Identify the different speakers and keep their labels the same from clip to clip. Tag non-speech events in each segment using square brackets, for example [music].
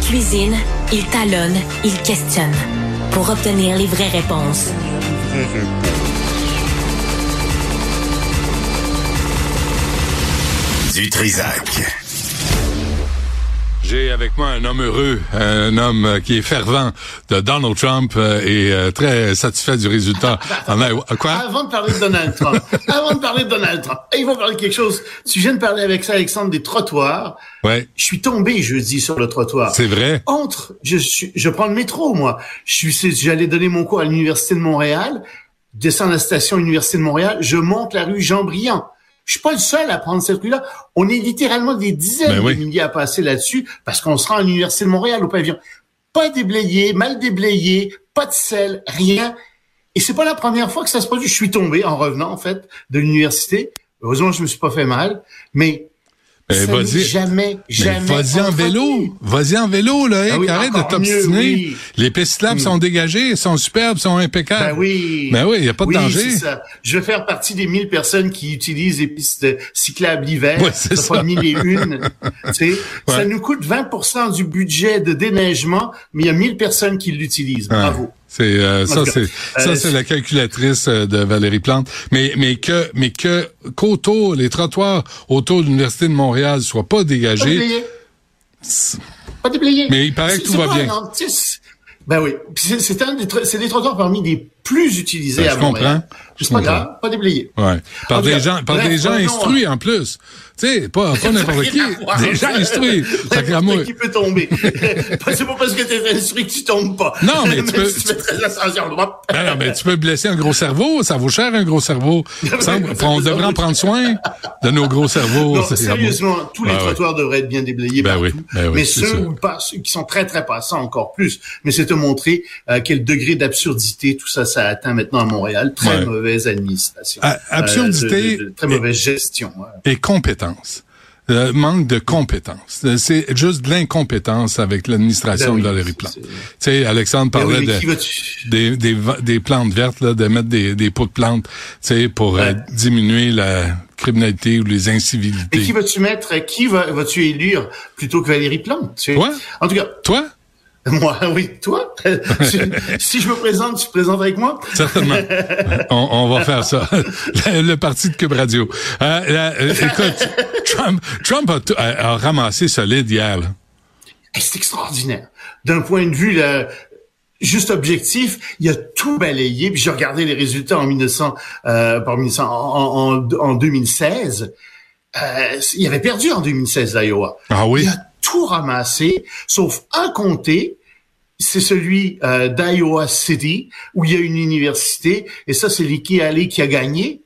Speaker 1: Il cuisine, il talonne, il questionne pour obtenir les vraies réponses.
Speaker 2: Du Trisac.
Speaker 3: J'ai avec moi un homme heureux, un homme euh, qui est fervent de Donald Trump euh, et euh, très satisfait du résultat. [laughs]
Speaker 4: Quoi? Avant de parler de Donald Trump, [laughs] avant de parler de Donald Trump, il faut parler de quelque chose. Tu viens de parler avec ça, Alexandre, des trottoirs.
Speaker 3: Ouais.
Speaker 4: Je suis tombé jeudi sur le trottoir.
Speaker 3: C'est vrai?
Speaker 4: Entre, je, je prends le métro, moi. Je suis, j'allais donner mon cours à l'Université de Montréal, descends la station Université de Montréal, je monte la rue Jean-Briand. Je suis pas le seul à prendre cette rue-là. On est littéralement des dizaines ben de milliers à passer là-dessus parce qu'on se rend à l'Université de Montréal au pavillon. Pas déblayé, mal déblayé, pas de sel, rien. Et c'est pas la première fois que ça se produit. Je suis tombé en revenant, en fait, de l'université. Heureusement, je me suis pas fait mal. Mais
Speaker 3: ben, vas-y.
Speaker 4: Jamais, jamais.
Speaker 3: Vas-y en vélo. Vas-y en vélo, là. Ah arrête de t'obstiner. Les pistes cyclables sont dégagées, sont superbes, sont impeccables.
Speaker 4: Ben oui.
Speaker 3: Ben oui, il n'y a pas de danger.
Speaker 4: Ça. Je vais faire partie des 1000 personnes qui utilisent les pistes cyclables l'hiver.
Speaker 3: Ouais, c'est ça.
Speaker 4: Pas mille et une. Ça nous coûte 20% du budget de déneigement, mais il y a 1000 personnes qui l'utilisent. Bravo.
Speaker 3: C'est euh, ça, c'est ça, c'est la calculatrice euh, de Valérie Plante. Mais mais que mais que qu'autour les trottoirs autour de l'université de Montréal soient pas dégagés.
Speaker 4: Pas déblayés.
Speaker 3: Mais il paraît que tout va bien.
Speaker 4: Ben oui. C'est un des, c'est des trottoirs parmi les plus utilisés ben, à Montréal. C'est pas grave, pas déblayés.
Speaker 3: Ouais. Par des gens, par des gens instruits en plus. Tu sais, pas, pas n'importe qui. Des gens instruits. [laughs]
Speaker 4: N'importe qui peut tomber. c'est pas parce que t'es instruit que tu tombes pas.
Speaker 3: Non, mais tu [laughs] peux. Tu ben non, mais tu peux blesser un gros cerveau. Ça vaut cher, un gros cerveau. [laughs] on devrait en prendre soin de nos gros cerveaux.
Speaker 4: Non, sérieusement, tous les trottoirs devraient être bien déblayés
Speaker 3: ben
Speaker 4: Oui,
Speaker 3: ben oui,
Speaker 4: mais ceux, pas, ceux qui sont très, très passants encore plus. Mais c'est te montrer euh, quel degré d'absurdité tout ça, ça atteint maintenant à Montréal. Très mauvaise administration.
Speaker 3: Ah, absurdité.
Speaker 4: Euh, très mauvaise gestion.
Speaker 3: Et compétence. Euh, manque de compétences. Euh, c'est juste de l'incompétence avec l'administration ben de Valérie Plante. Tu sais, Alexandre ben parlait de, des, des, des, plantes vertes, là, de mettre des, des pots de plantes, tu sais, pour euh, diminuer la criminalité ou les incivilités.
Speaker 4: Et qui vas-tu mettre, qui va, vas-tu élire plutôt que Valérie Plante?
Speaker 3: Toi?
Speaker 4: En tout cas.
Speaker 3: Toi? [laughs]
Speaker 4: Moi, oui. Toi, [laughs] si je me présente, tu te présentes avec moi?
Speaker 3: Certainement. [laughs] On, va faire ça. Le, parti de Cube Radio. Euh, euh, écoute, Trump, Trump a, ramassé solide hier.
Speaker 4: C'est extraordinaire. D'un point de vue là, juste objectif, il a tout balayé. Puis j'ai regardé les résultats en 1900, euh, en, en, 2016. Euh, il avait perdu en 2016 l'Iowa.
Speaker 3: Ah oui?
Speaker 4: Il a tout ramassé, sauf un comté c'est celui euh, d'Iowa City, où il y a une université, et ça, c'est Nikki Haley qui a gagné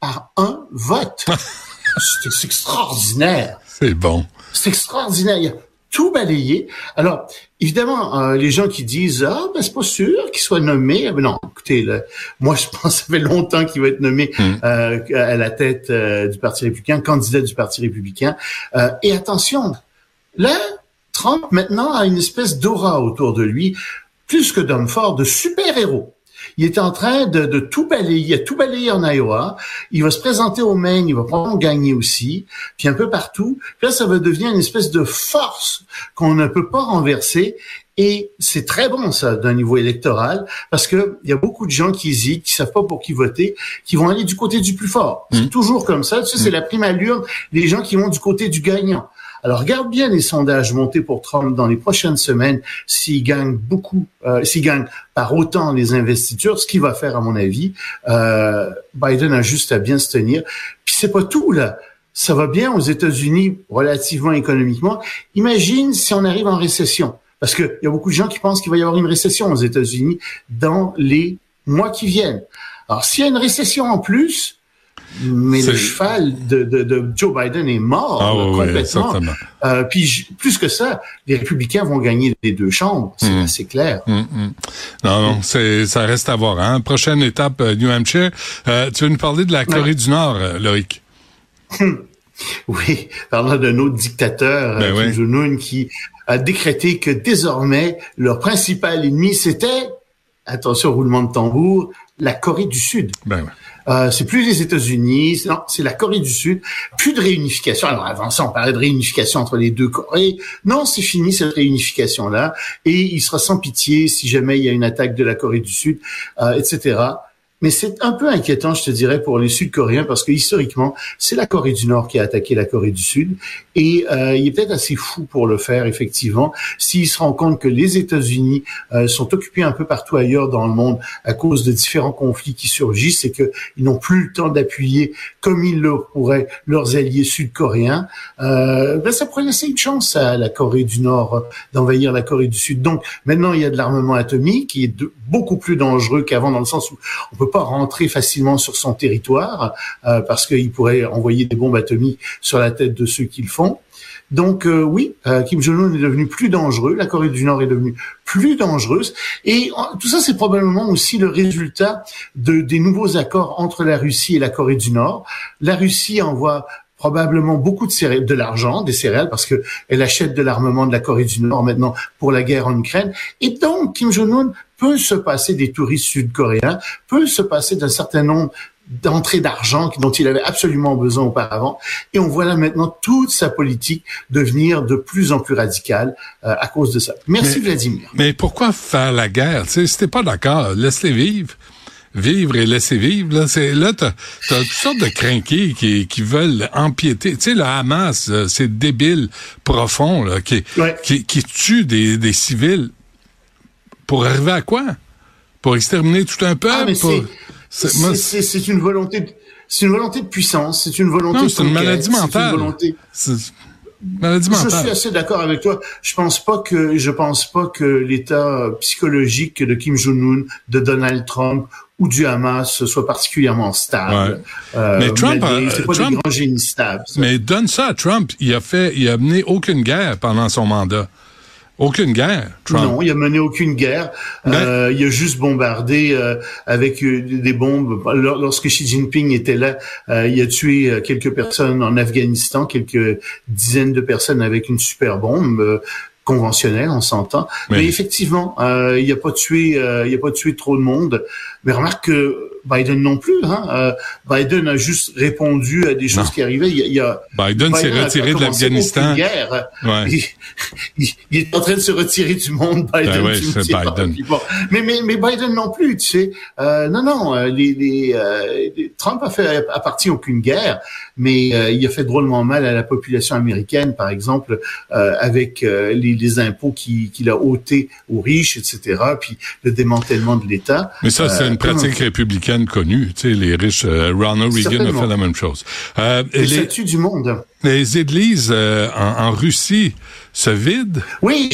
Speaker 4: par un vote. [laughs] c'est extraordinaire.
Speaker 3: C'est bon.
Speaker 4: C'est extraordinaire. Il a tout balayé. Alors, évidemment, euh, les gens qui disent ah ben c'est pas sûr qu'il soit nommé. Ben non, écoutez, moi je [laughs] pense que ça fait longtemps qu'il va être nommé hmm. euh, à la tête du Parti républicain, candidat du Parti républicain. et attention, là, Trump maintenant a une espèce d'aura autour de lui, plus que d'homme fort, de super-héros. Il est en train de, tout balayer, il a tout balayé en Iowa, il va se présenter au Maine, il va probablement gagner aussi, puis un peu partout. Puis là, ça va devenir une espèce de force qu'on ne peut pas renverser. Et c'est très bon ça d'un niveau électoral parce que il y a beaucoup de gens qui hésitent, qui savent pas pour qui voter, qui vont aller du côté du plus fort. C'est mmh. toujours comme ça. Tu sais, c'est mmh. la prime allure les gens qui vont du côté du gagnant. Alors, regarde bien les sondages montés pour Trump dans les prochaines semaines s'il gagne beaucoup, euh, s'il gagne par autant les investitures, ce qu'il va faire à mon avis. Euh, Biden a juste à bien se tenir. Puis c'est pas tout là. Ça va bien aux États-Unis relativement économiquement. Imagine si on arrive en récession. Parce qu'il y a beaucoup de gens qui pensent qu'il va y avoir une récession aux États-Unis dans les mois qui viennent. Alors, s'il y a une récession en plus, mais le cheval de, de, de, Joe Biden est mort
Speaker 3: ah,
Speaker 4: complètement. euh, puis plus que ça, les républicains vont gagner les deux chambres, c'est assez clair.
Speaker 3: Hmm, hmm. Non, non, c'est ça reste à voir. Hein. Prochaine étape, euh, New Hampshire. Euh, tu veux nous parler de la Corée du Nord, Loïc? [laughs]
Speaker 4: oui, parlant d'un autre dictateur, ben Kim Jong-un, qui a décrété que désormais leur principal ennemi c'était, attention roulement de tambour, la Corée du Sud.
Speaker 3: Ben.
Speaker 4: Euh, c'est plus les États-Unis, non, c'est la Corée du Sud. Plus de réunification. Alors avant ça, on parlait de réunification entre les deux Corées. Non, c'est fini cette réunification-là. Et il sera sans pitié si jamais il y a une attaque de la Corée du Sud, euh, etc. Mais c'est un peu inquiétant, je te dirais, pour les Sud-Coréens, parce que historiquement, c'est la Corée du Nord qui a attaqué la Corée du Sud. Et euh, il est peut-être assez fou pour le faire, effectivement, s'il se rend compte que les États-Unis euh, sont occupés un peu partout ailleurs dans le monde à cause de différents conflits qui surgissent et qu'ils n'ont plus le temps d'appuyer comme ils le pourraient leurs alliés sud-coréens. Euh, ben ça pourrait laisser une chance à la Corée du Nord d'envahir la Corée du Sud. Donc maintenant, il y a de l'armement atomique qui est beaucoup plus dangereux qu'avant dans le sens où on peut rentrer facilement sur son territoire euh, parce qu'il pourrait envoyer des bombes atomiques sur la tête de ceux qui le font. Donc euh, oui, euh, Kim Jong-un est devenu plus dangereux, la Corée du Nord est devenue plus dangereuse, et tout ça c'est probablement aussi le résultat de, des nouveaux accords entre la Russie et la Corée du Nord. La Russie envoie probablement beaucoup de céréales, de l'argent, des céréales, parce que elle achète de l'armement de la Corée du Nord maintenant pour la guerre en Ukraine. Et donc, Kim Jong-un peut se passer des touristes sud-coréens, peut se passer d'un certain nombre d'entrées d'argent dont il avait absolument besoin auparavant. Et on voit là maintenant toute sa politique devenir de plus en plus radicale euh, à cause de ça. Merci Vladimir.
Speaker 3: Mais pourquoi faire la guerre? Tu sais, pas d'accord, laisse-les vivre vivre et laisser vivre. Là, c'est là, t'as, as toutes sortes de crinqués qui, qui veulent empiéter. Tu sais, le Hamas, c'est débile profond là, qui, qui, qui tue des, des civils pour arriver à quoi? Pour exterminer tout un peuple?
Speaker 4: ah, C'est une volonté. De... C'est une volonté de puissance, c'est une volonté
Speaker 3: non, c'est une maladie mentale.
Speaker 4: Maladie mentale. Je suis assez d'accord avec toi. Je pense pas que je pense pas que l'état psychologique de Kim Jong-un, de Donald Trump ou du Hamas soit particulièrement stable.
Speaker 3: Euh, mais Trump,
Speaker 4: c'est pas Trump, des grands génies stables.
Speaker 3: Mais donne ça à Trump. Il a fait, il a mené aucune guerre pendant son mandat. Aucune guerre, Trump.
Speaker 4: Non, il a mené aucune guerre. Ben- euh, il a juste bombardé euh, avec euh, des bombes. Lorsque Xi Jinping était là, euh, il a tué quelques personnes en Afghanistan, quelques dizaines de personnes avec une super bombe conventionnelle, on s'entend. Mais effectivement, il n'a pas tué, il a pas tué trop de monde. Mais remarque que Biden non plus. Hein. Euh, Biden a juste répondu à des choses qui arrivaient. Il, y a,
Speaker 3: Biden, s'est retiré de l'Afghanistan.
Speaker 4: Ouais. Il, il, est en train de se retirer du monde, Biden.
Speaker 3: Ben ouais, Biden.
Speaker 4: Mais, mais, mais Biden non plus, tu sais. Euh, non, non. Euh, les, les, euh, Trump a fait à partie aucune guerre, mais euh, il a fait drôlement mal à la population américaine, par exemple, avec les, les, impôts qu'il a ôtés aux riches, etc. Puis le démantèlement de l'État.
Speaker 3: Mais ça, c'est une pratique républicaine connue. Tu sais, les riches, euh, Ronald Reagan a fait la même chose.
Speaker 4: Euh, les, du monde.
Speaker 3: Les églises euh, en, en, Russie se vident.
Speaker 4: Oui,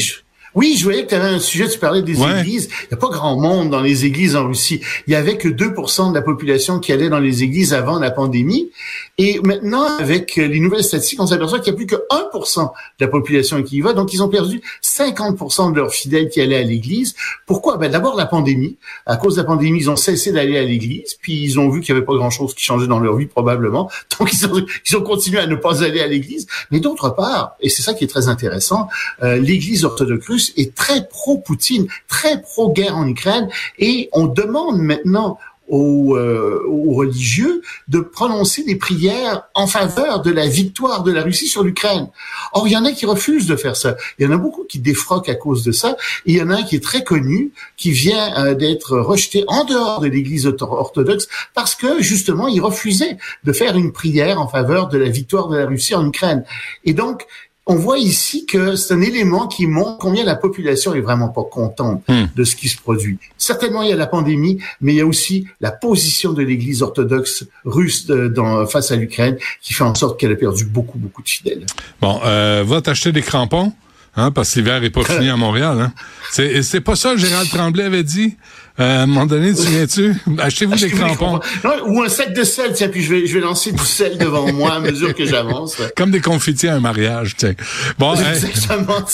Speaker 4: oui, je voyais que tu avais un sujet, tu parlais des églises. Il n'y a pas grand monde dans les églises en Russie. Il y avait que 2% de la population qui allait dans les églises avant la pandémie. Et maintenant, avec les nouvelles statistiques, on s'aperçoit qu'il n'y a plus que 1% de la population qui y va. Donc, ils ont perdu 50% de leurs fidèles qui allaient à l'église. Pourquoi? Ben, d'abord, la pandémie. À cause de la pandémie, ils ont cessé d'aller à l'église. Puis, ils ont vu qu'il n'y avait pas grand-chose qui changeait dans leur vie, probablement. [laughs] Donc, ils ont, ils ont continué à ne pas aller à l'église. Mais d'autre part, et c'est ça qui est très intéressant, euh, l'église orthodoxe est très pro-Poutine, très pro-guerre en Ukraine, et on demande maintenant aux, euh, aux, religieux de prononcer des prières en faveur de la victoire de la Russie sur l'Ukraine. Or, il y en a qui refusent de faire ça. Il y en a beaucoup qui défroquent à cause de ça. Il y en a un qui est très connu, qui vient euh, d'être rejeté en dehors de l'Église orthodoxe parce que justement, il refusait de faire une prière en faveur de la victoire de la Russie en Ukraine. Et donc, on voit ici que c'est un élément qui montre combien la population est vraiment pas contente hmm. de ce qui se produit. Certainement, il y a la pandémie, mais il y a aussi la position de l'Église orthodoxe russe dans, face à l'Ukraine qui fait en sorte qu'elle a perdu beaucoup, beaucoup de fidèles.
Speaker 3: Bon, euh, va t'acheter des crampons? Hein, parce que l'hiver est pas fini à Montréal. Hein. C'est, c'est pas ça que Gérald Tremblay avait dit. Euh, à un moment donné, tu souviens-tu? Achetez-vous des crampons.
Speaker 4: ou un sac de sel, tiens, puis je vais, je vais lancer du sel devant moi à mesure que j'avance. [laughs]
Speaker 3: Comme des confettis à un mariage, tiens. Bon, [laughs]
Speaker 4: Exactement.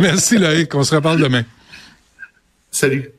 Speaker 3: Merci Loïc, on se reparle demain.
Speaker 4: Salut.